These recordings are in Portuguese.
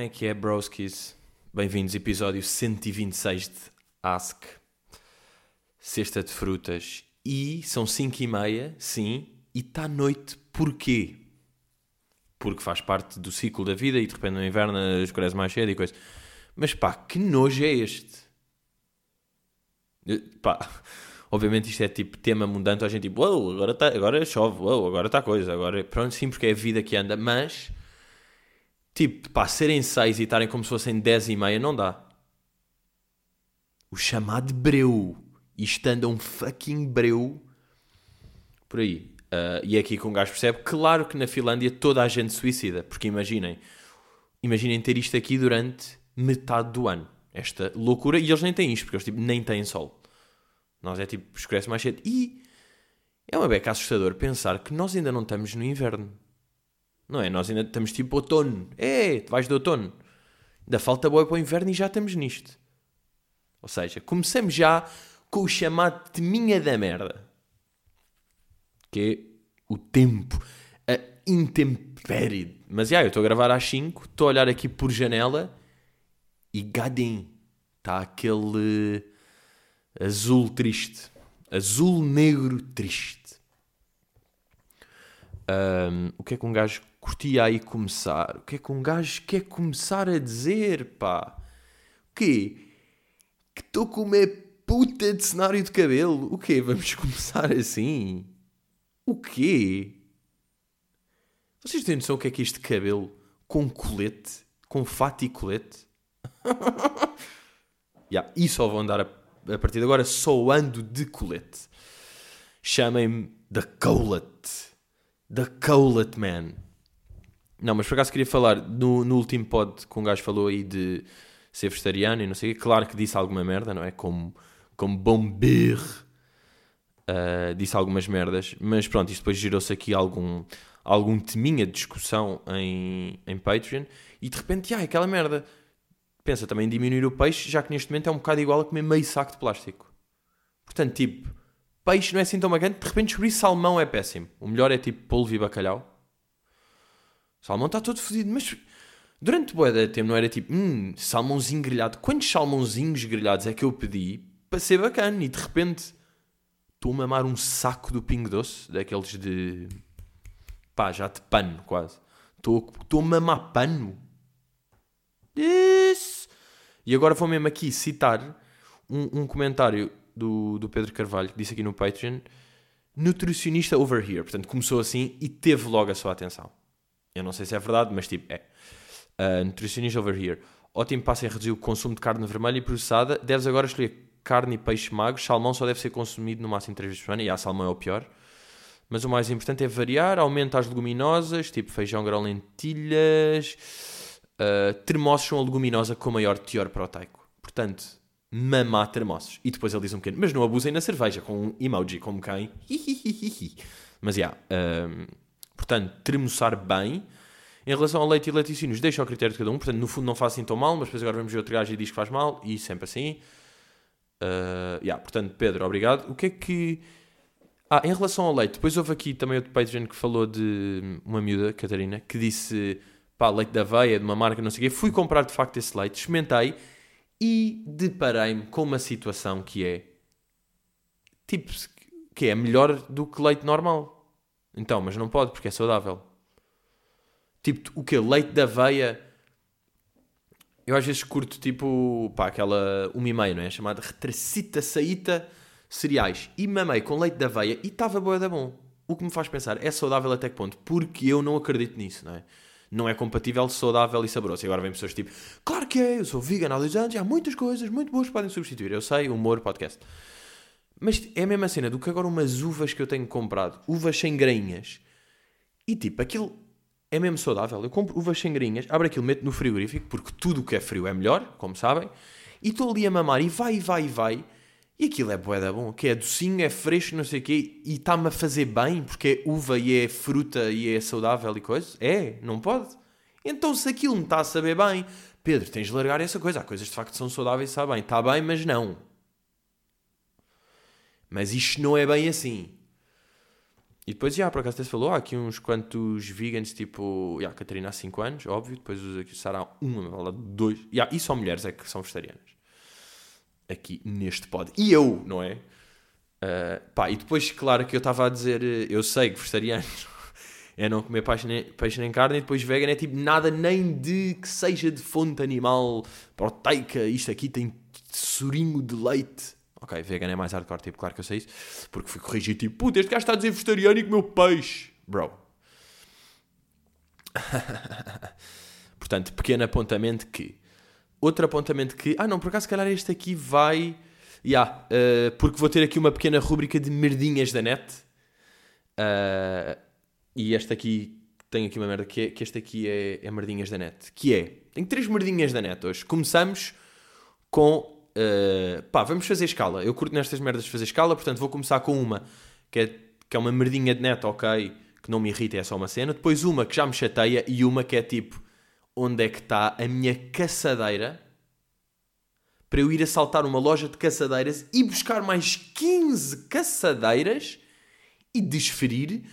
Como é que é, broskis? Bem-vindos, episódio 126 de Ask. Sexta de frutas. E são 5 e meia, sim, e está noite. Porquê? Porque faz parte do ciclo da vida e de repente no inverno escurece mais cedo e coisa. Mas pá, que nojo é este? Pá, obviamente isto é tipo tema mundante, a gente tipo, uou, agora, tá, agora chove, uou, agora está coisa, agora pronto, sim, porque é a vida que anda, mas tipo, pá, serem 6 e estarem como se fossem 10 e meia não dá. O chamado breu. Isto anda um fucking breu por aí. Ah, e é aqui que um gajo percebe, claro que na Finlândia toda a gente suicida, porque imaginem, imaginem ter isto aqui durante metade do ano. Esta loucura, e eles nem têm isto, porque eles tipo, nem têm sol. Nós é tipo, escurece mais cedo. E é uma beca assustador pensar que nós ainda não estamos no inverno. Não é? Nós ainda estamos tipo outono. É, vais de outono. Ainda falta boa para o inverno e já estamos nisto. Ou seja, começamos já com o chamado teminha da merda. Que é o tempo. A intempérie. Mas já, eu estou a gravar às 5, estou a olhar aqui por janela e gadem. Está aquele azul triste. Azul negro triste. Ahm, o que é que um gajo curtia aí começar? O que é que um gajo quer começar a dizer, pá? O quê? Que estou com uma puta de cenário de cabelo? O quê? Vamos começar assim? O quê? Vocês têm noção o que é que é este cabelo com colete? Com fato e colete? yeah, e só vou andar a, a partir de agora só ando de colete. Chamem-me The Collet. The Collet Man. Não, mas por acaso queria falar no, no último pod que um gajo falou aí de ser vegetariano e não sei o quê. Claro que disse alguma merda, não é? Como, como bomber. Uh, disse algumas merdas, mas pronto, isto depois gerou-se aqui algum, algum teminha de discussão em, em Patreon e de repente, ah, aquela merda. Pensa também em diminuir o peixe, já que neste momento é um bocado igual a comer meio saco de plástico. Portanto, tipo, peixe não é assim tão bacana, de repente descobrir salmão é péssimo. O melhor é tipo polvo e bacalhau. Salmão está todo fodido, mas durante o da tempo não era tipo, hum, salmãozinho grelhado. Quantos salmãozinhos grelhados é que eu pedi para ser bacana? E de repente estou a mamar um saco do Pingo Doce, daqueles de. pá, já de pano quase. Estou a mamar pano. Isso! E agora vou mesmo aqui citar um, um comentário do, do Pedro Carvalho que disse aqui no Patreon: nutricionista over here. Portanto, começou assim e teve logo a sua atenção. Eu não sei se é verdade, mas tipo, é. Uh, over here. Ótimo passo em reduzir o consumo de carne vermelha e processada. Deves agora escolher carne e peixe magro. Salmão só deve ser consumido no máximo 3 vezes por semana. E a salmão é o pior. Mas o mais importante é variar. Aumenta as leguminosas, tipo feijão, grão, lentilhas. Uh, termossos são a leguminosa com maior teor proteico. Portanto, mamar termossos. E depois ele diz um pequeno, mas não abusem na cerveja, com um emoji, como quem. mas já. Yeah, portanto, termoçar bem. Em relação ao leite e laticínios, deixa ao critério de cada um. Portanto, no fundo não faz assim tão mal, mas depois agora vamos ver outro gajo e diz que faz mal. E sempre assim. Uh, yeah, portanto, Pedro, obrigado. O que é que... Ah, em relação ao leite, depois houve aqui também outro Patreon que falou de uma miúda, Catarina, que disse, pá, leite da aveia, de uma marca, não sei o quê. Fui comprar de facto esse leite, experimentei e deparei-me com uma situação que é, tipo, que é melhor do que leite normal. Então, mas não pode, porque é saudável. Tipo, o que Leite da aveia... Eu às vezes curto, tipo, pá, aquela uma e meia, não é? Chamada retracita saíta cereais. E mamei com leite de aveia e estava boa da bom. O que me faz pensar, é saudável até que ponto? Porque eu não acredito nisso, não é? Não é compatível, saudável e saboroso. E agora vem pessoas tipo, claro que é, eu sou vegan há dois anos e há muitas coisas muito boas que podem substituir. Eu sei, humor, podcast. Mas é a mesma cena do que agora umas uvas que eu tenho comprado. Uvas sem grainhas. E tipo, aquilo é mesmo saudável. Eu compro uvas sem grainhas, abro aquilo, meto no frigorífico, porque tudo o que é frio é melhor, como sabem. E estou ali a mamar e vai, vai, e vai. E aquilo é boeda bom, que é docinho, é fresco, não sei o quê, e está-me a fazer bem, porque é uva e é fruta e é saudável e coisa. É, não pode. Então se aquilo me está a saber bem, Pedro, tens de largar essa coisa. Há coisas de facto que são saudáveis e sabem bem. Está bem, mas não. Mas isto não é bem assim. E depois, já, por acaso até se falou, há aqui uns quantos vegans, tipo, já, Catarina há 5 anos, óbvio, depois aqui será uma, dois, já, e só mulheres é que são vegetarianas. Aqui neste pod. E eu, não é? Uh, pá, e depois, claro que eu estava a dizer, eu sei que vegetarianos é não comer peixe nem, peixe nem carne, e depois vegan é tipo nada nem de que seja de fonte animal proteica, isto aqui tem sorinho de leite. Ok, vegan é mais hardcore, tipo, claro que eu sei isso, porque fui corrigir, tipo, puta, este gajo está a dizer vegetariano e comeu peixe. Bro. Portanto, pequeno apontamento que. Outro apontamento que. Ah, não, por acaso, se calhar este aqui vai. Yeah, uh, porque vou ter aqui uma pequena rúbrica de merdinhas da net. Uh, e este aqui tem aqui uma merda que, é, que este aqui é, é merdinhas da net. Que é. Tenho três merdinhas da net hoje. Começamos com Uh, pá, vamos fazer escala. Eu curto nestas merdas fazer escala, portanto vou começar com uma que é, que é uma merdinha de net, ok, que não me irrita, é só uma cena. Depois uma que já me chateia e uma que é tipo, onde é que está a minha caçadeira para eu ir assaltar uma loja de caçadeiras e buscar mais 15 caçadeiras e desferir,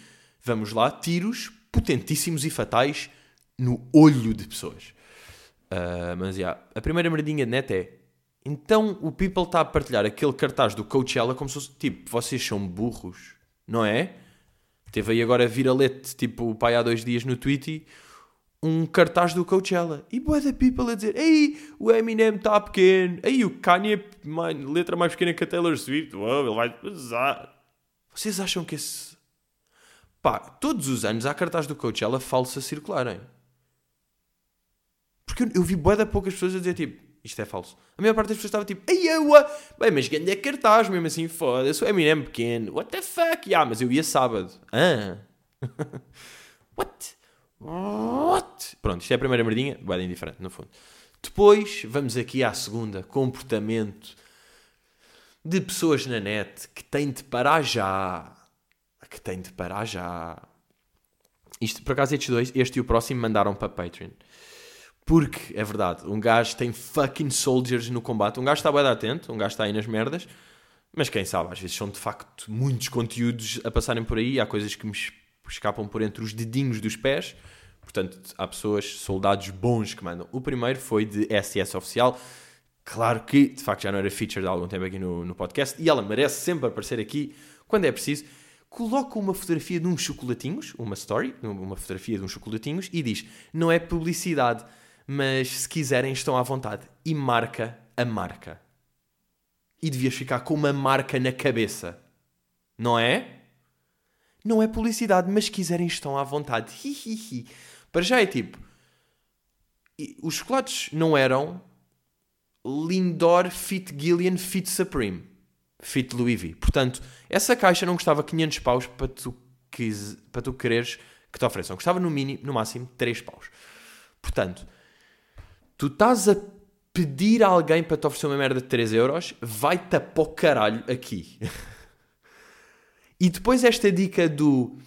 vamos lá, tiros potentíssimos e fatais no olho de pessoas. Uh, mas, já, yeah, a primeira merdinha de net é então o People está a partilhar aquele cartaz do Coachella como se fosse tipo, vocês são burros, não é? Teve aí agora viralete, tipo, o pai há dois dias no Twitter, um cartaz do Coachella. E boa da People a dizer, ei, o Eminem está pequeno, ei, o Kanye, letra mais pequena que a Taylor Swift, oh, ele vai pesar. Vocês acham que esse... Pá, todos os anos há cartaz do Coachella falso a circularem. Porque eu, eu vi boa da poucas pessoas a dizer, tipo, isto é falso. A maior parte das pessoas estava tipo, ei, eu, bem, mas ganhei cartaz, mesmo assim, foda-se, o Eminem pequeno, what the fuck, yeah, mas eu ia sábado. Ah. what? What? Pronto, isto é a primeira merdinha, bem indiferente, no fundo. Depois, vamos aqui à segunda, comportamento de pessoas na net que têm de parar já. Que têm de parar já. Isto, por acaso, estes dois, este e o próximo, mandaram para Patreon. Porque, é verdade, um gajo tem fucking soldiers no combate. Um gajo está bem atento, um gajo está aí nas merdas. Mas quem sabe, às vezes são de facto muitos conteúdos a passarem por aí. Há coisas que me escapam por entre os dedinhos dos pés. Portanto, há pessoas, soldados bons que mandam. O primeiro foi de SS Oficial. Claro que, de facto, já não era featured há algum tempo aqui no, no podcast. E ela merece sempre aparecer aqui quando é preciso. Coloca uma fotografia de uns chocolatinhos, uma story, uma fotografia de uns chocolatinhos e diz: Não é publicidade mas se quiserem estão à vontade. E marca a marca. E devias ficar com uma marca na cabeça. Não é? Não é publicidade, mas se quiserem estão à vontade. Hihihi. Para já é tipo. Os chocolates não eram Lindor Fit Gillian Fit Supreme. Fit Louis V. Portanto, essa caixa não custava 500 paus para tu, quis, para tu quereres que te ofereçam. Custava no, mínimo, no máximo 3 paus. Portanto, tu estás a pedir a alguém para te oferecer uma merda de 3 euros, vai-te a caralho aqui. e depois esta dica do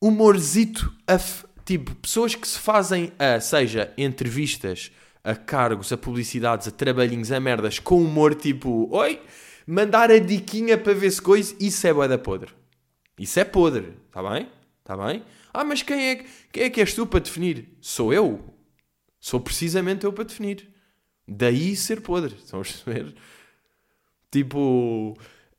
humorzito, a tipo, pessoas que se fazem a, seja, entrevistas, a cargos, a publicidades, a trabalhinhos, a merdas, com humor tipo, oi, mandar a diquinha para ver se coisa, isso é boeda podre. Isso é podre, está bem? Está bem? Ah, mas quem é, quem é que és tu para definir? Sou eu? Sou precisamente eu para definir. Daí ser podre. Estão a perceber? Tipo.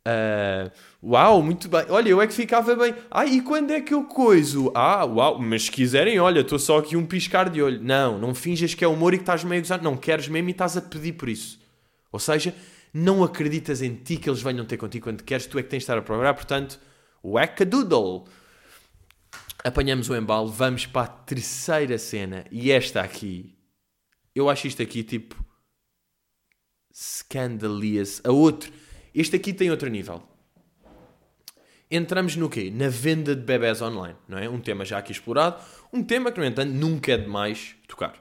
Uh, uau, muito bem. Olha, eu é que ficava bem. Ah, e quando é que eu coiso? Ah, uau, mas se quiserem, olha, estou só aqui um piscar de olho. Não, não finjas que é humor e que estás meio gozado. Não, queres mesmo e estás a pedir por isso. Ou seja, não acreditas em ti que eles venham ter contigo quando queres, tu é que tens de estar a procurar. Portanto, wackadoodle apanhamos o embalo, vamos para a terceira cena. E esta aqui, eu acho isto aqui tipo scandalous. A outro, este aqui tem outro nível. Entramos no quê? Na venda de bebés online, não é? Um tema já aqui explorado, um tema que, no entanto, nunca é demais tocar.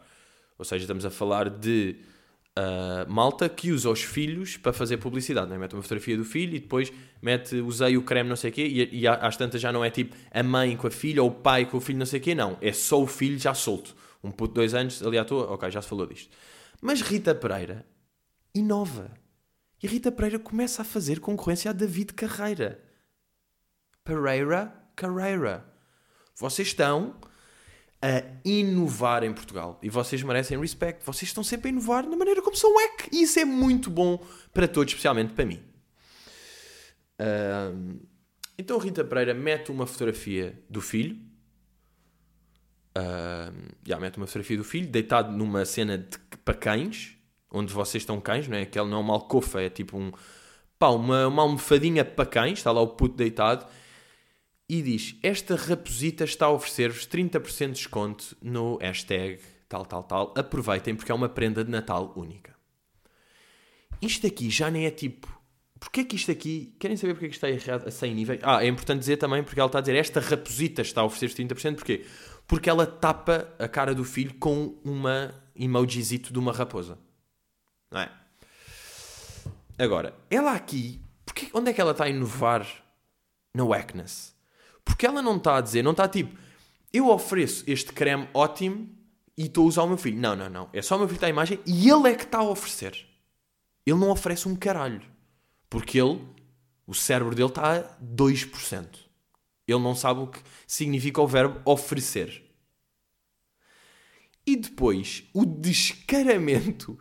Ou seja, estamos a falar de uh, malta que usa os filhos para fazer publicidade. Não é? Mete uma fotografia do filho e depois mete, usei o creme não sei o quê, e, e às tantas já não é tipo a mãe com a filha ou o pai com o filho não sei o quê, não. É só o filho já solto. Um puto de dois anos, ali à toa, ok, já se falou disto. Mas Rita Pereira inova. E Rita Pereira começa a fazer concorrência a David Carreira. Pereira carreira. Vocês estão a inovar em Portugal. E vocês merecem respeito. Vocês estão sempre a inovar na maneira como são wack. E isso é muito bom para todos, especialmente para mim. Uh, então Rita Pereira mete uma fotografia do filho. Já mete uma fotografia do filho deitado numa cena de, para cães, onde vocês estão cães, não é? Aquela não é uma alcofa, é tipo um pá, uma, uma almofadinha para cães, está lá o puto deitado e diz: Esta raposita está a oferecer-vos 30% de desconto no hashtag tal, tal, tal. Aproveitem porque é uma prenda de Natal única. Isto aqui já nem é tipo. Porquê que isto aqui. Querem saber porque é que está errado a 100 níveis? Ah, é importante dizer também porque ela está a dizer: Esta raposita está a oferecer 30%. Porquê? Porque ela tapa a cara do filho com uma emojizito de uma raposa. Não é? Agora, ela aqui. Porque, onde é que ela está a inovar na wackness? Porque ela não está a dizer, não está tipo, eu ofereço este creme ótimo e estou a usar o meu filho. Não, não, não. É só o meu filho que está imagem e ele é que está a oferecer. Ele não oferece um caralho. Porque ele, o cérebro dele está a 2%. Ele não sabe o que significa o verbo oferecer. E depois, o descaramento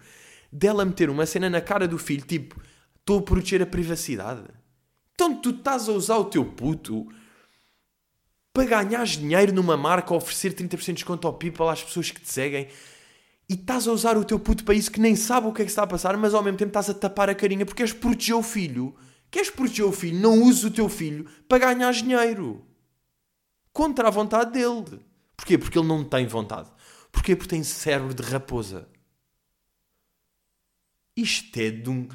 dela meter uma cena na cara do filho, tipo, estou a proteger a privacidade. Então tu estás a usar o teu puto para ganhar dinheiro numa marca, oferecer 30% de desconto ao people às pessoas que te seguem e estás a usar o teu puto para isso que nem sabe o que é que está a passar, mas ao mesmo tempo estás a tapar a carinha porque queres proteger o filho. Queres proteger o filho, não uses o teu filho para ganhar dinheiro. Contra a vontade dele. Porquê? Porque ele não tem vontade. Porquê? Porque tem cérebro de raposa. Isto é de um.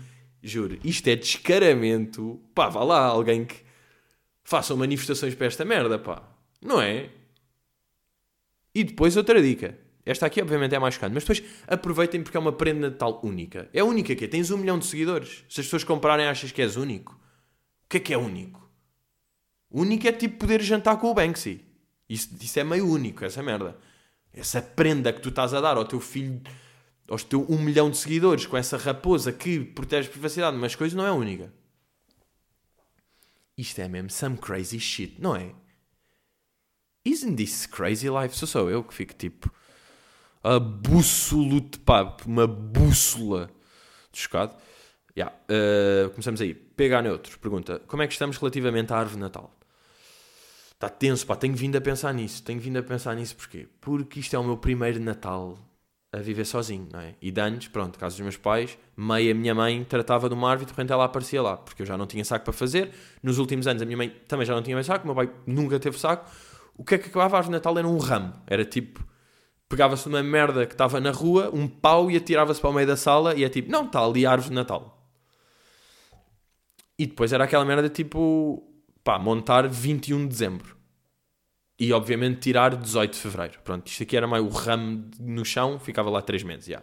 Juro, isto é descaramento. Pá, vá lá, alguém que façam manifestações para esta merda, pá. Não é? E depois outra dica. Esta aqui, obviamente, é mais caro. Mas depois aproveitem porque é uma prenda de tal única. É única que Tens um milhão de seguidores. Se as pessoas comprarem, achas que és único? O que é que é único? Único é tipo poder jantar com o Banksy. Isso, isso é meio único, essa merda. Essa prenda que tu estás a dar ao teu filho, aos teu um milhão de seguidores, com essa raposa que protege a privacidade, mas coisa não é única. Isto é mesmo some crazy shit, não é? Isn't this crazy life? Sou só eu que fico tipo. A bússola de pá, uma bússola de chocado. Yeah. Uh, começamos aí. PH Neutro pergunta: Como é que estamos relativamente à árvore de Natal? Está tenso, pá. Tenho vindo a pensar nisso. Tenho vindo a pensar nisso porquê? Porque isto é o meu primeiro Natal a viver sozinho, não é? E de pronto, caso dos meus pais, meia minha mãe tratava de uma árvore e de repente ela aparecia lá, porque eu já não tinha saco para fazer. Nos últimos anos a minha mãe também já não tinha mais saco, o meu pai nunca teve saco o que é que acabava a árvore de Natal era um ramo. Era tipo, pegava-se uma merda que estava na rua, um pau e atirava-se para o meio da sala e é tipo, não, está ali a árvore de Natal. E depois era aquela merda tipo, pá, montar 21 de dezembro. E obviamente tirar 18 de fevereiro. Pronto, isto aqui era mais o ramo no chão, ficava lá 3 meses, já.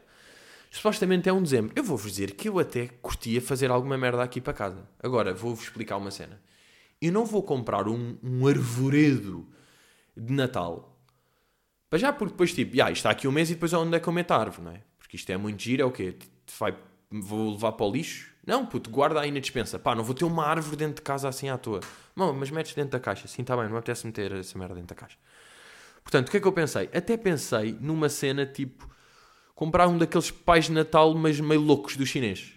Supostamente é um dezembro. Eu vou-vos dizer que eu até curtia fazer alguma merda aqui para casa. Agora, vou-vos explicar uma cena. Eu não vou comprar um, um arvoredo de Natal. Para já, porque depois, tipo, yeah, está aqui um mês e depois onde é que eu meto a árvore, não é? Porque isto é muito giro, é o quê? Vai, vou levar para o lixo? Não, puto, guarda aí na dispensa. Pá, não vou ter uma árvore dentro de casa assim à toa. Não, mas metes dentro da caixa. Sim, está bem, não me apetece meter essa merda dentro da caixa. Portanto, o que é que eu pensei? Até pensei numa cena tipo comprar um daqueles pais de Natal, mas meio loucos do chinês.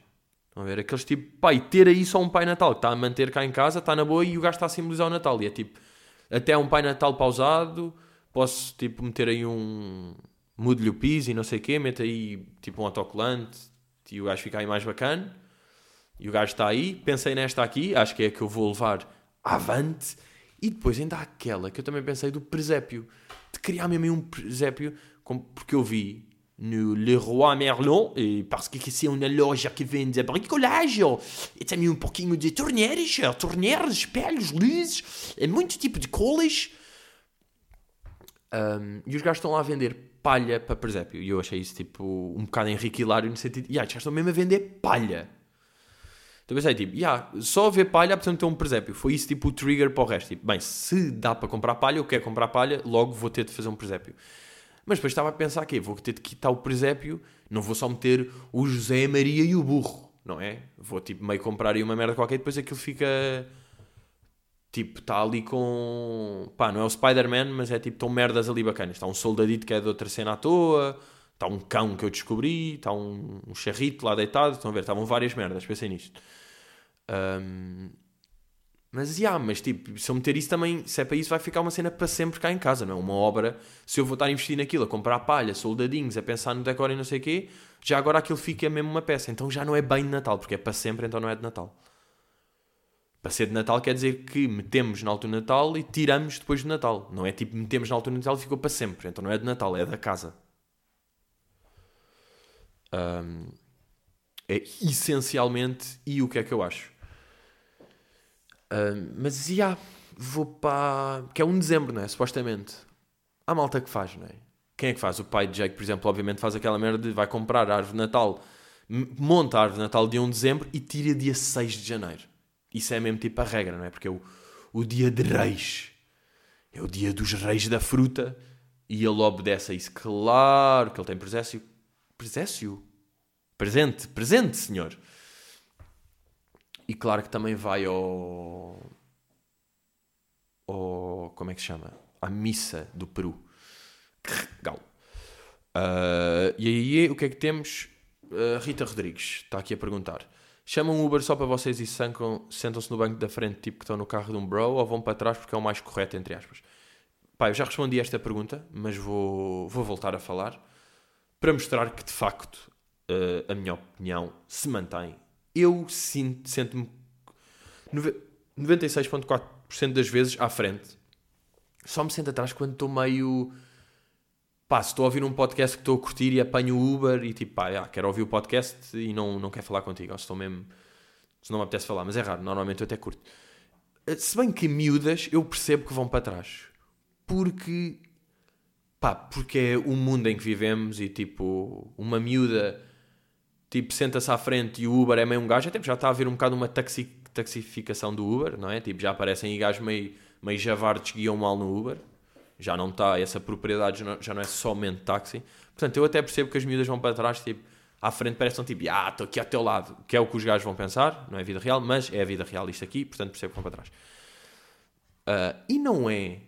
Estão a ver? Aqueles tipo, pai, ter aí só um pai Natal que está a manter cá em casa, está na boa e o gajo está a simbolizar o Natal. E é tipo, até um Pai Natal pausado, posso tipo meter aí um mude-lhe o piso e não sei o quê, meto aí tipo um autocolante e o gajo fica aí mais bacana. E o gajo está aí, pensei nesta aqui, acho que é a que eu vou levar avante. E depois ainda há aquela que eu também pensei do presépio, de criar mesmo um presépio, porque eu vi no Leroy Merlin, e parce que aqui é uma loja que vende bricolagem, e também um pouquinho de torneiras, torneiras, espelhos, luzes, é muito tipo de colas. Um, e os gajos estão lá a vender palha para presépio. E eu achei isso tipo um bocado enriquilário no sentido, yeah, gajos estão mesmo a vender palha. Então pensei tipo, yeah, só ver palha, portanto ter um presépio. Foi isso tipo o trigger para o resto. Tipo, bem, se dá para comprar palha, eu quero comprar palha, logo vou ter de fazer um presépio. Mas depois estava a pensar que vou ter de quitar o presépio, não vou só meter o José, Maria e o burro, não é? Vou tipo meio comprar aí uma merda qualquer e depois aquilo fica Tipo, está ali com. Pá, não é o Spider-Man, mas é tipo, estão merdas ali bacanas. Está um soldadito que é de outra cena à toa, está um cão que eu descobri, está um, um charrito lá deitado. Estão a ver, estavam várias merdas, pensei nisto. Um, mas, yeah, mas tipo, se eu meter isso também, se é para isso, vai ficar uma cena para sempre cá em casa, não é? Uma obra, se eu vou estar a investir naquilo, a comprar palha, soldadinhos, a pensar no decor e não sei o quê, já agora aquilo fica mesmo uma peça. Então já não é bem de Natal, porque é para sempre, então não é de Natal. Para ser de Natal quer dizer que metemos na altura de Natal e tiramos depois de Natal. Não é tipo metemos na altura de Natal e ficou para sempre. Então não é de Natal, é da casa. Um, é essencialmente e o que é que eu acho mas já, yeah, vou para. que é 1 de dezembro, não é? Supostamente. Há malta que faz, não é? Quem é que faz? O pai de Jake, por exemplo, obviamente faz aquela merda de vai comprar a árvore de Natal, monta a árvore de Natal dia 1 de dezembro e tira dia 6 de janeiro. Isso é mesmo tipo a regra, não é? Porque é o, o dia de reis. É o dia dos reis da fruta e ele obedece a isso. Claro que ele tem presépio. Presépio? Presente, presente, senhor. E claro que também vai ao. ao como é que se chama? À missa do Peru. Galo. Uh, e aí o que é que temos? Uh, Rita Rodrigues está aqui a perguntar. Chamam um Uber só para vocês e sentam-se no banco da frente, tipo que estão no carro de um bro, ou vão para trás porque é o mais correto, entre aspas? Pá, eu já respondi esta pergunta, mas vou, vou voltar a falar para mostrar que de facto uh, a minha opinião se mantém eu sinto, sento-me 96,4% das vezes à frente. Só me sento atrás quando estou meio. Pá, se estou a ouvir um podcast que estou a curtir e apanho o Uber e tipo, pá, já, quero ouvir o podcast e não, não quero falar contigo. Ou se estou mesmo. Se não me apetece falar, mas é raro, normalmente eu até curto. Eh, se bem que miúdas, eu percebo que vão para trás. Porque. Pá, porque é o mundo em que vivemos e tipo, uma miúda tipo, senta-se à frente e o Uber é meio um gajo, até já está a haver um bocado uma taxi, taxificação do Uber, não é? Tipo, já aparecem aí gajos meio, meio javardes guiam mal no Uber, já não está, essa propriedade já não é somente táxi. Portanto, eu até percebo que as miúdas vão para trás, tipo, à frente parecem tipo, ah, estou aqui ao teu lado, que é o que os gajos vão pensar, não é vida real, mas é a vida real isto aqui, portanto percebo que vão para trás. Uh, e não é,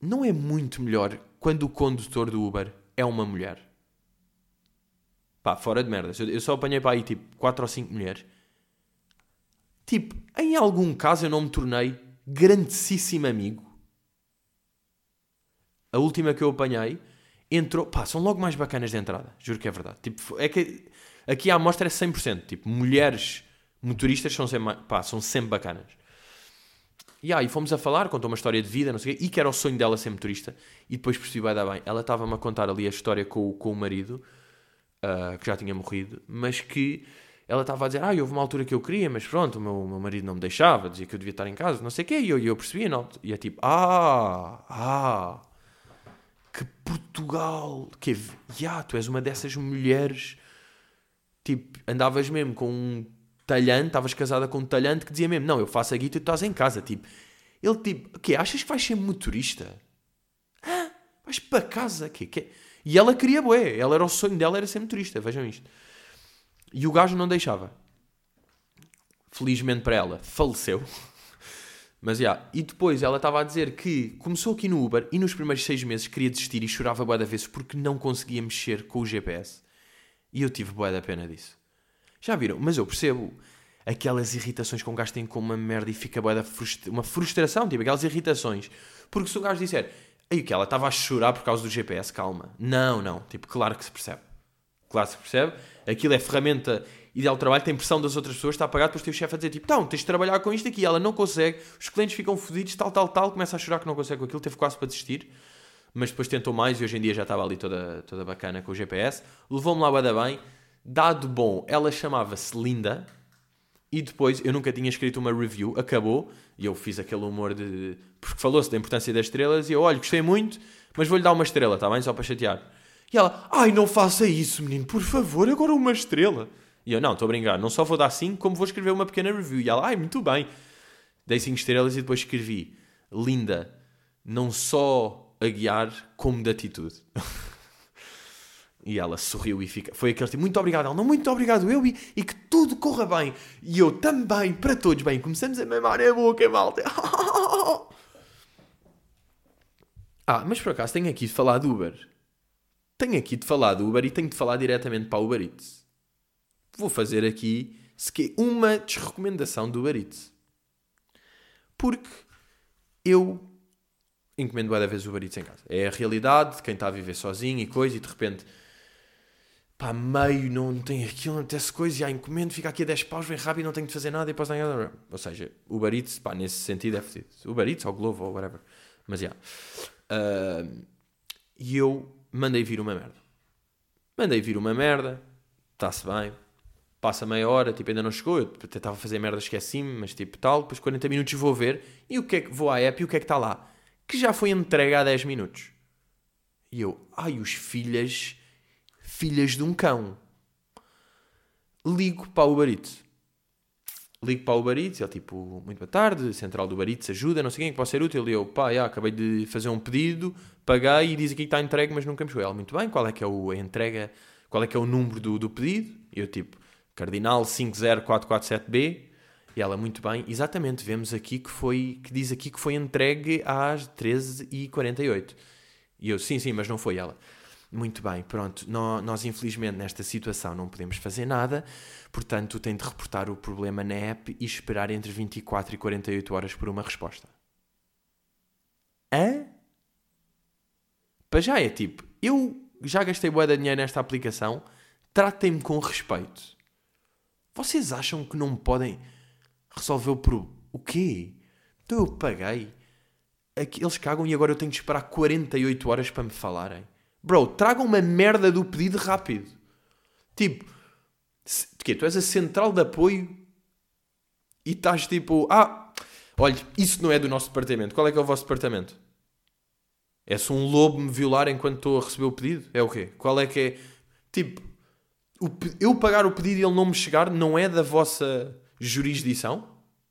não é muito melhor quando o condutor do Uber é uma mulher. Pá, fora de merdas. Eu, eu só apanhei para aí tipo 4 ou 5 mulheres. Tipo, em algum caso eu não me tornei grandíssimo amigo. A última que eu apanhei entrou. Pá, são logo mais bacanas de entrada. Juro que é verdade. Tipo, é que aqui a amostra é 100%. Tipo, mulheres motoristas são sempre, pá, são sempre bacanas. E aí fomos a falar, contou uma história de vida, não sei o quê, e que era o sonho dela ser motorista. E depois percebi, vai dar bem. Ela estava-me a contar ali a história com, com o marido uh, que já tinha morrido, mas que ela estava a dizer, ah, houve uma altura que eu queria, mas pronto, o meu, meu marido não me deixava, dizia que eu devia estar em casa, não sei o quê, e eu, eu percebia, não, e é tipo, ah, ah, que Portugal, que, já, tu és uma dessas mulheres, tipo, andavas mesmo com um talhante, estavas casada com um talhante que dizia mesmo, não, eu faço aqui e tu estás em casa, tipo, ele tipo, o quê, achas que vais ser motorista? Hã? Vais para casa, quê? Que, e ela queria bué. Ela era o sonho dela, era ser motorista. Vejam isto. E o gajo não deixava. Felizmente para ela, faleceu. Mas, já. Yeah. E depois ela estava a dizer que começou aqui no Uber e nos primeiros seis meses queria desistir e chorava bué da vezes porque não conseguia mexer com o GPS. E eu tive bué da pena disso. Já viram? Mas eu percebo aquelas irritações que um gajo tem com uma merda e fica bué da frustra... uma frustração, tipo, aquelas irritações. Porque se o gajo disser, Aí o que? Ela estava a chorar por causa do GPS, calma. Não, não. Tipo, claro que se percebe. Claro que se percebe. Aquilo é ferramenta ideal de trabalho, tem pressão das outras pessoas, está a pagar, depois tem o chefe a dizer tipo, não, tens de trabalhar com isto aqui. Ela não consegue, os clientes ficam fodidos, tal, tal, tal, começa a chorar que não consegue com aquilo, teve quase para desistir. Mas depois tentou mais e hoje em dia já estava ali toda, toda bacana com o GPS. Levou-me lá bada bem. Dado bom, ela chamava-se Linda. E depois, eu nunca tinha escrito uma review, acabou. E eu fiz aquele humor de. Porque falou-se da importância das estrelas. E eu, olha, gostei muito, mas vou-lhe dar uma estrela, está bem? Só para chatear. E ela, ai, não faça isso, menino, por favor, agora uma estrela. E eu, não, estou a brincar, não só vou dar 5, como vou escrever uma pequena review. E ela, ai, muito bem. Dei 5 estrelas e depois escrevi, linda, não só a guiar, como de atitude. E ela sorriu e fica. Foi aquele tipo, muito obrigado. Ela, não, muito obrigado eu e, e que tudo corra bem. E eu também, para todos bem. Começamos a mamar a boca, malta. Ah, mas por acaso tenho aqui de falar do Uber. Tenho aqui de falar do Uber e tenho de falar diretamente para o Uber Eats. Vou fazer aqui uma desrecomendação do Uber Eats. Porque eu encomendo várias vezes o Uber Eats em casa. É a realidade de quem está a viver sozinho e coisa e de repente pá, meio, não tem aquilo, não tem essa coisa, há encomendo, fica aqui a 10 paus, vem rápido, não tenho de fazer nada e posso nada. Ou seja, o Eats, pá, nesse sentido é fedido. Uber Eats ou Glovo ou whatever. Mas já. Yeah. Uh, e eu mandei vir uma merda. Mandei vir uma merda, está-se bem. Passa meia hora, tipo, ainda não chegou. Eu tentava fazer merda, esqueci-me, mas tipo, tal. Depois 40 minutos vou ver. E o que é que vou à app e o que é que está lá? Que já foi entregue há 10 minutos. E eu, ai, os filhas, filhas de um cão. Ligo para o Uber Eats. Ligo para o Uber Eats, ele tipo, muito boa tarde, central do Uber Eats, ajuda, não sei quem, que pode ser útil. E eu, pá, já, acabei de fazer um pedido, paguei e diz aqui que está entregue, mas nunca me chegou. Ela, muito bem, qual é que é o, a entrega, qual é que é o número do, do pedido? E eu tipo, Cardinal 50447B. E ela, muito bem, exatamente, vemos aqui que foi, que diz aqui que foi entregue às 13h48. E eu, sim, sim, mas não foi ela. Muito bem, pronto, nós, nós infelizmente nesta situação não podemos fazer nada, portanto tem de reportar o problema na app e esperar entre 24 e 48 horas por uma resposta. Hã? Para já é tipo, eu já gastei boa de dinheiro nesta aplicação, tratem-me com respeito. Vocês acham que não podem resolver o problema? O quê? Então eu paguei. Eles cagam e agora eu tenho de esperar 48 horas para me falarem. Bro, tragam uma merda do pedido rápido. Tipo, quê? Tu és a central de apoio e estás tipo, ah, olha, isso não é do nosso departamento. Qual é que é o vosso departamento? É se um lobo me violar enquanto estou a receber o pedido? É o quê? Qual é que é? Tipo, o, eu pagar o pedido e ele não me chegar não é da vossa jurisdição?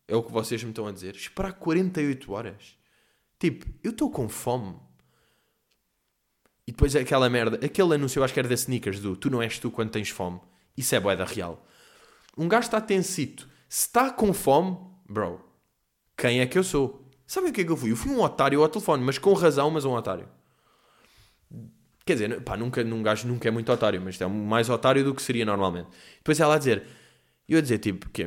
É o que vocês me estão a dizer. Esperar 48 horas. Tipo, eu estou com fome. E depois aquela merda, aquele anúncio eu acho que era da Sneakers do Tu não és tu quando tens fome. Isso é boeda real. Um gajo está tensito. Se está com fome, bro, quem é que eu sou? Sabem o que é que eu fui? Eu fui um otário ao telefone, mas com razão, mas um otário. Quer dizer, pá, nunca, um gajo nunca é muito otário, mas é mais otário do que seria normalmente. Depois ela a dizer, eu a dizer, tipo, que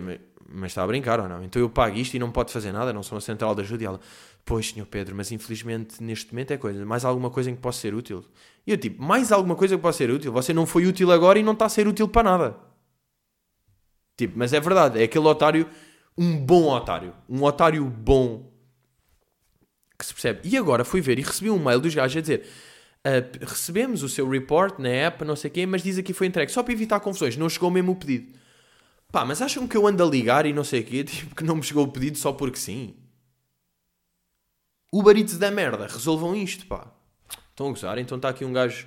mas está a brincar ou não? Então eu pago isto e não pode fazer nada, não sou uma central de ajuda. E ela, pois, senhor Pedro, mas infelizmente neste momento é coisa, mais alguma coisa em que possa ser útil. E eu, tipo, mais alguma coisa que possa ser útil? Você não foi útil agora e não está a ser útil para nada. Tipo, mas é verdade, é aquele otário, um bom otário, um otário bom que se percebe. E agora fui ver e recebi um mail dos gajos a dizer Uh, recebemos o seu report na app, não sei o quê, mas diz aqui foi entregue. Só para evitar confusões, não chegou mesmo o pedido. Pá, mas acham que eu ando a ligar e não sei o quê, tipo, que não me chegou o pedido só porque sim? Uber Eats da merda, resolvam isto, pá. Estão a gozar? Então está aqui um gajo,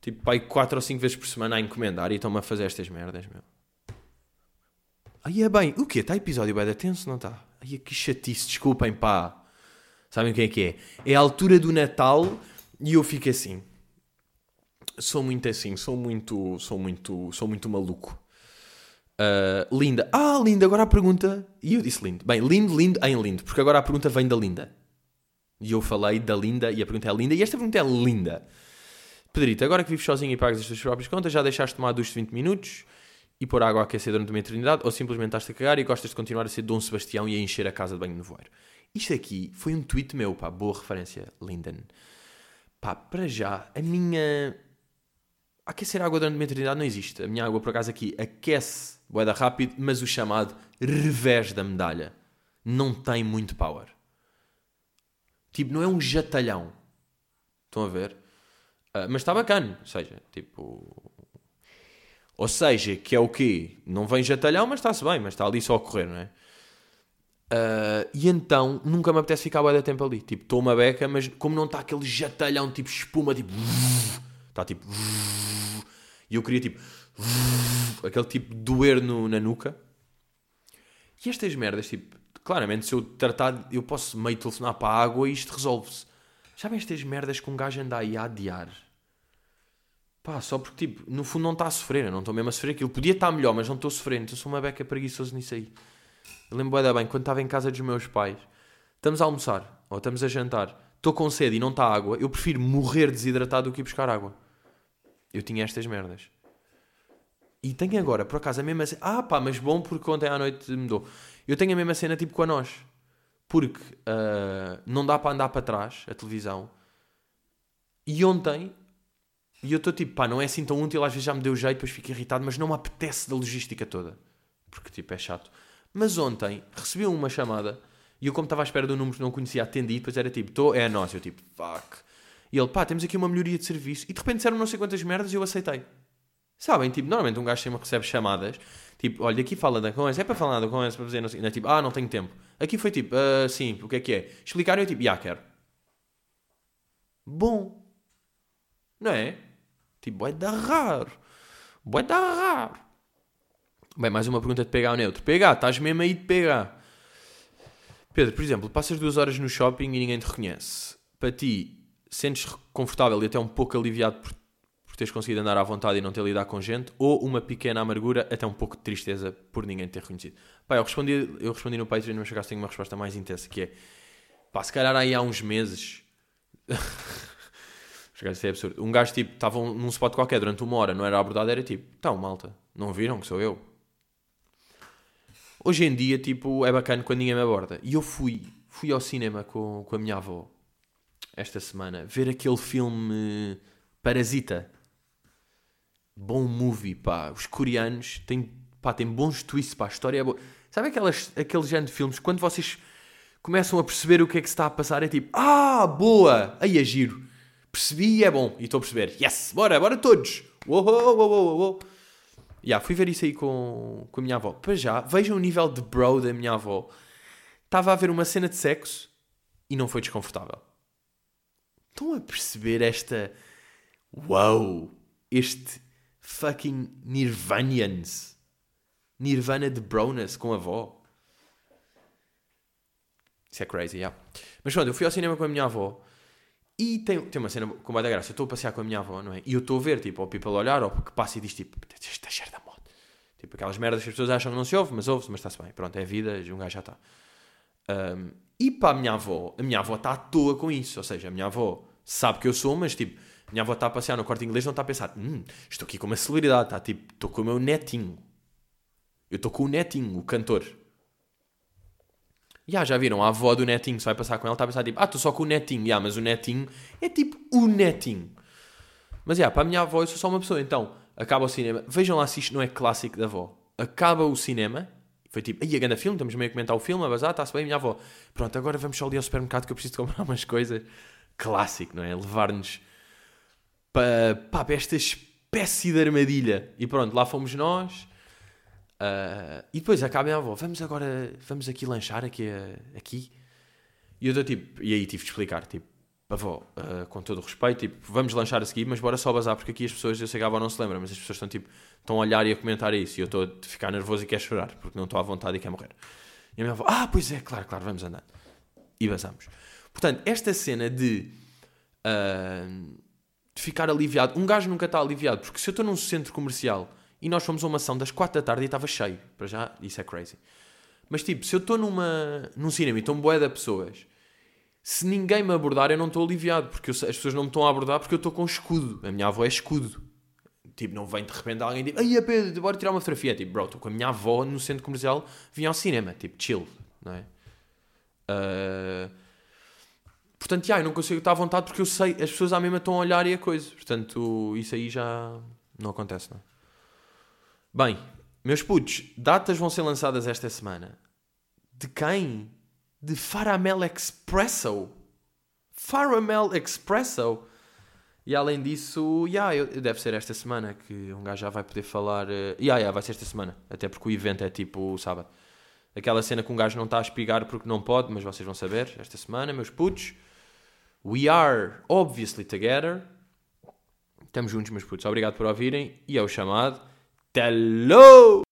tipo, pai, 4 ou 5 vezes por semana a encomendar e estão-me a fazer estas merdas, meu. Aí é bem, o quê? Está episódio bem tenso, não está? Aí que chatice, desculpem, pá. Sabem o que é que é? É a altura do Natal e eu fico assim. Sou muito assim, sou muito, sou muito, sou muito maluco. Uh, linda. Ah, Linda, agora a pergunta. E eu disse lindo. Bem, lindo, lindo, em lindo. Porque agora a pergunta vem da Linda. E eu falei da Linda e a pergunta é linda. E esta pergunta é linda. Pedrito, agora que vives sozinho e pagas as tuas próprias contas, já deixaste de tomar duche de 20 minutos e pôr água a aquecer durante uma eternidade? Ou simplesmente estás a cagar e gostas de continuar a ser Dom Sebastião e a encher a casa de banho no voeiro? Isto aqui foi um tweet meu, pá. Boa referência, Linden. Pá, para já, a minha. Aquecer água durante uma eternidade não existe. A minha água, por acaso, aqui aquece boeda rápido, mas o chamado revés da medalha não tem muito power. Tipo, não é um jatalhão. Estão a ver? Uh, mas está bacana. Ou seja, tipo. Ou seja, que é o quê? Não vem jatalhão, mas está-se bem, mas está ali só a correr, não é? Uh, e então nunca me apetece ficar bué tempo ali. Tipo, estou uma beca, mas como não está aquele jatalhão tipo espuma, tipo. Está tipo. E eu queria tipo. Aquele tipo de doer no, na nuca. E estas merdas, tipo. Claramente, se eu tratar, eu posso meio telefonar para a água e isto resolve-se. Sabem estas merdas que um gajo anda aí a adiar? Pá, só porque, tipo, no fundo não está a sofrer. Eu não estou mesmo a sofrer aquilo. Podia estar melhor, mas não estou sofrendo. Então sou uma beca preguiçoso nisso aí. Eu lembro bem, quando estava em casa dos meus pais, estamos a almoçar, ou estamos a jantar, estou com sede e não está água, eu prefiro morrer desidratado do que ir buscar água. Eu tinha estas merdas. E tenho agora, por acaso, a mesma cena. Ah, pá, mas bom porque ontem à noite mudou. Eu tenho a mesma cena tipo com a nós. Porque uh, não dá para andar para trás a televisão. E ontem, e eu estou tipo, pá, não é assim tão útil, às vezes já me deu jeito, depois fico irritado, mas não me apetece da logística toda. Porque tipo, é chato. Mas ontem recebi uma chamada e eu, como estava à espera do número que não conhecia, atendi, depois era tipo, tô, é a nós. Eu tipo, fuck. E ele, pá, temos aqui uma melhoria de serviço. E de repente disseram não sei quantas merdas e eu aceitei. Sabem? Tipo, normalmente um gajo sempre recebe chamadas. Tipo, olha, aqui fala da conversa, é para falar da conversa, para dizer, não sei. Não é tipo, ah, não tenho tempo. Aqui foi tipo, ah, sim, o que é que é? Explicaram eu tipo, já quero. Bom. Não é? Tipo, é da raro. Vai da raro. Bem, mais uma pergunta de pegar ao neutro. Pegar, estás mesmo aí de pegar. Pedro, por exemplo, passas duas horas no shopping e ninguém te reconhece. Para ti, sentes confortável e até um pouco aliviado por por teres conseguido andar à vontade e não ter lidado com gente, ou uma pequena amargura, até um pouco de tristeza por ninguém ter reconhecido. Pá, eu respondi, eu respondi no Patreon, mas chegaste tenho uma resposta mais intensa, que é, pá, se calhar aí há uns meses... Isso é absurdo. Um gajo, tipo, estava num spot qualquer durante uma hora, não era abordado, era tipo, então, malta, não viram que sou eu? Hoje em dia, tipo, é bacana quando ninguém me aborda. E eu fui, fui ao cinema com, com a minha avó, esta semana, ver aquele filme Parasita bom movie, pá. Os coreanos têm, pá, têm bons twists, pá. A história é boa. Sabe aquelas, aqueles género de filmes, quando vocês começam a perceber o que é que se está a passar, é tipo, ah, boa, aí é giro. Percebi e é bom. E estou a perceber, yes, bora, bora todos. Uou, uou, uou, uou, uou. Yeah, fui ver isso aí com, com a minha avó. Para já, vejam o nível de bro da minha avó. Estava a ver uma cena de sexo e não foi desconfortável. Estão a perceber esta. Uau! Este fucking Nirvanians. Nirvana de Bronus com a avó. Isso é crazy, yeah. Mas pronto, eu fui ao cinema com a minha avó e tem, tem uma cena com da graça. Eu estou a passear com a minha avó, não é? E eu estou a ver, tipo, o people olhar, ou que passa e diz, tipo, está cheiro da moto. Tipo, aquelas merdas que as pessoas acham que não se ouve, mas ouve-se, mas está-se bem. Pronto, é vida, um gajo já está. Um, e para a minha avó, a minha avó está à toa com isso. Ou seja, a minha avó sabe que eu sou, mas tipo, minha avó está a passear no corte inglês não está a pensar, hum, estou aqui com uma celebridade, está tipo, estou com o meu netinho. Eu estou com o netinho, o cantor. Yeah, já viram? A avó do netinho só vai passar com ela, está a pensar tipo, ah, estou só com o netinho. Yeah, mas o netinho é tipo o netinho. Mas yeah, para a minha avó eu sou só uma pessoa. Então, acaba o cinema. Vejam lá se isto não é clássico da avó. Acaba o cinema. Foi tipo, aí a grande filme, estamos meio a comentar o filme, a bazar, está-se bem, minha avó. Pronto, agora vamos só ali ao supermercado que eu preciso comprar umas coisas. Clássico, não é? Levar-nos para, para esta espécie de armadilha. E pronto, lá fomos nós. Uh, e depois acaba a minha avó, vamos agora, vamos aqui lanchar aqui, aqui. E eu dou tipo, e aí tive de explicar, tipo, avó, uh, com todo o respeito, tipo, vamos lanchar a seguir, mas bora só bazar, porque aqui as pessoas, eu sei que a avó não se lembra, mas as pessoas estão tipo, estão a olhar e a comentar isso, e eu estou a ficar nervoso e quero chorar, porque não estou à vontade e quero morrer. E a minha avó, ah, pois é, claro, claro, vamos andar. E vazamos. Portanto, esta cena de uh, de ficar aliviado. Um gajo nunca está aliviado, porque se eu estou num centro comercial e nós fomos a uma ação das 4 da tarde e estava cheio, para já, isso é crazy. Mas tipo, se eu estou numa, num cinema e estão boé de pessoas, se ninguém me abordar, eu não estou aliviado, porque eu, as pessoas não me estão a abordar porque eu estou com escudo. A minha avó é escudo. Tipo, não vem de repente alguém e diz, ai Pedro, bora tirar uma fotografia. Tipo, bro, estou com a minha avó no centro comercial, vinha ao cinema, tipo, chill, não é? Uh Portanto, yeah, eu não consigo estar à vontade porque eu sei, as pessoas à mesma estão a olhar e a coisa. Portanto, isso aí já não acontece, não? Bem, meus putos, datas vão ser lançadas esta semana. De quem? De Faramel Expresso. Faramel Expresso. E além disso, yeah, eu, deve ser esta semana que um gajo já vai poder falar. Uh, yeah, yeah, vai ser esta semana. Até porque o evento é tipo sábado. Aquela cena que um gajo não está a espigar porque não pode, mas vocês vão saber esta semana, meus putos. We are obviously together. Estamos juntos, meus putos. Obrigado por ouvirem. E é o chamado Hello!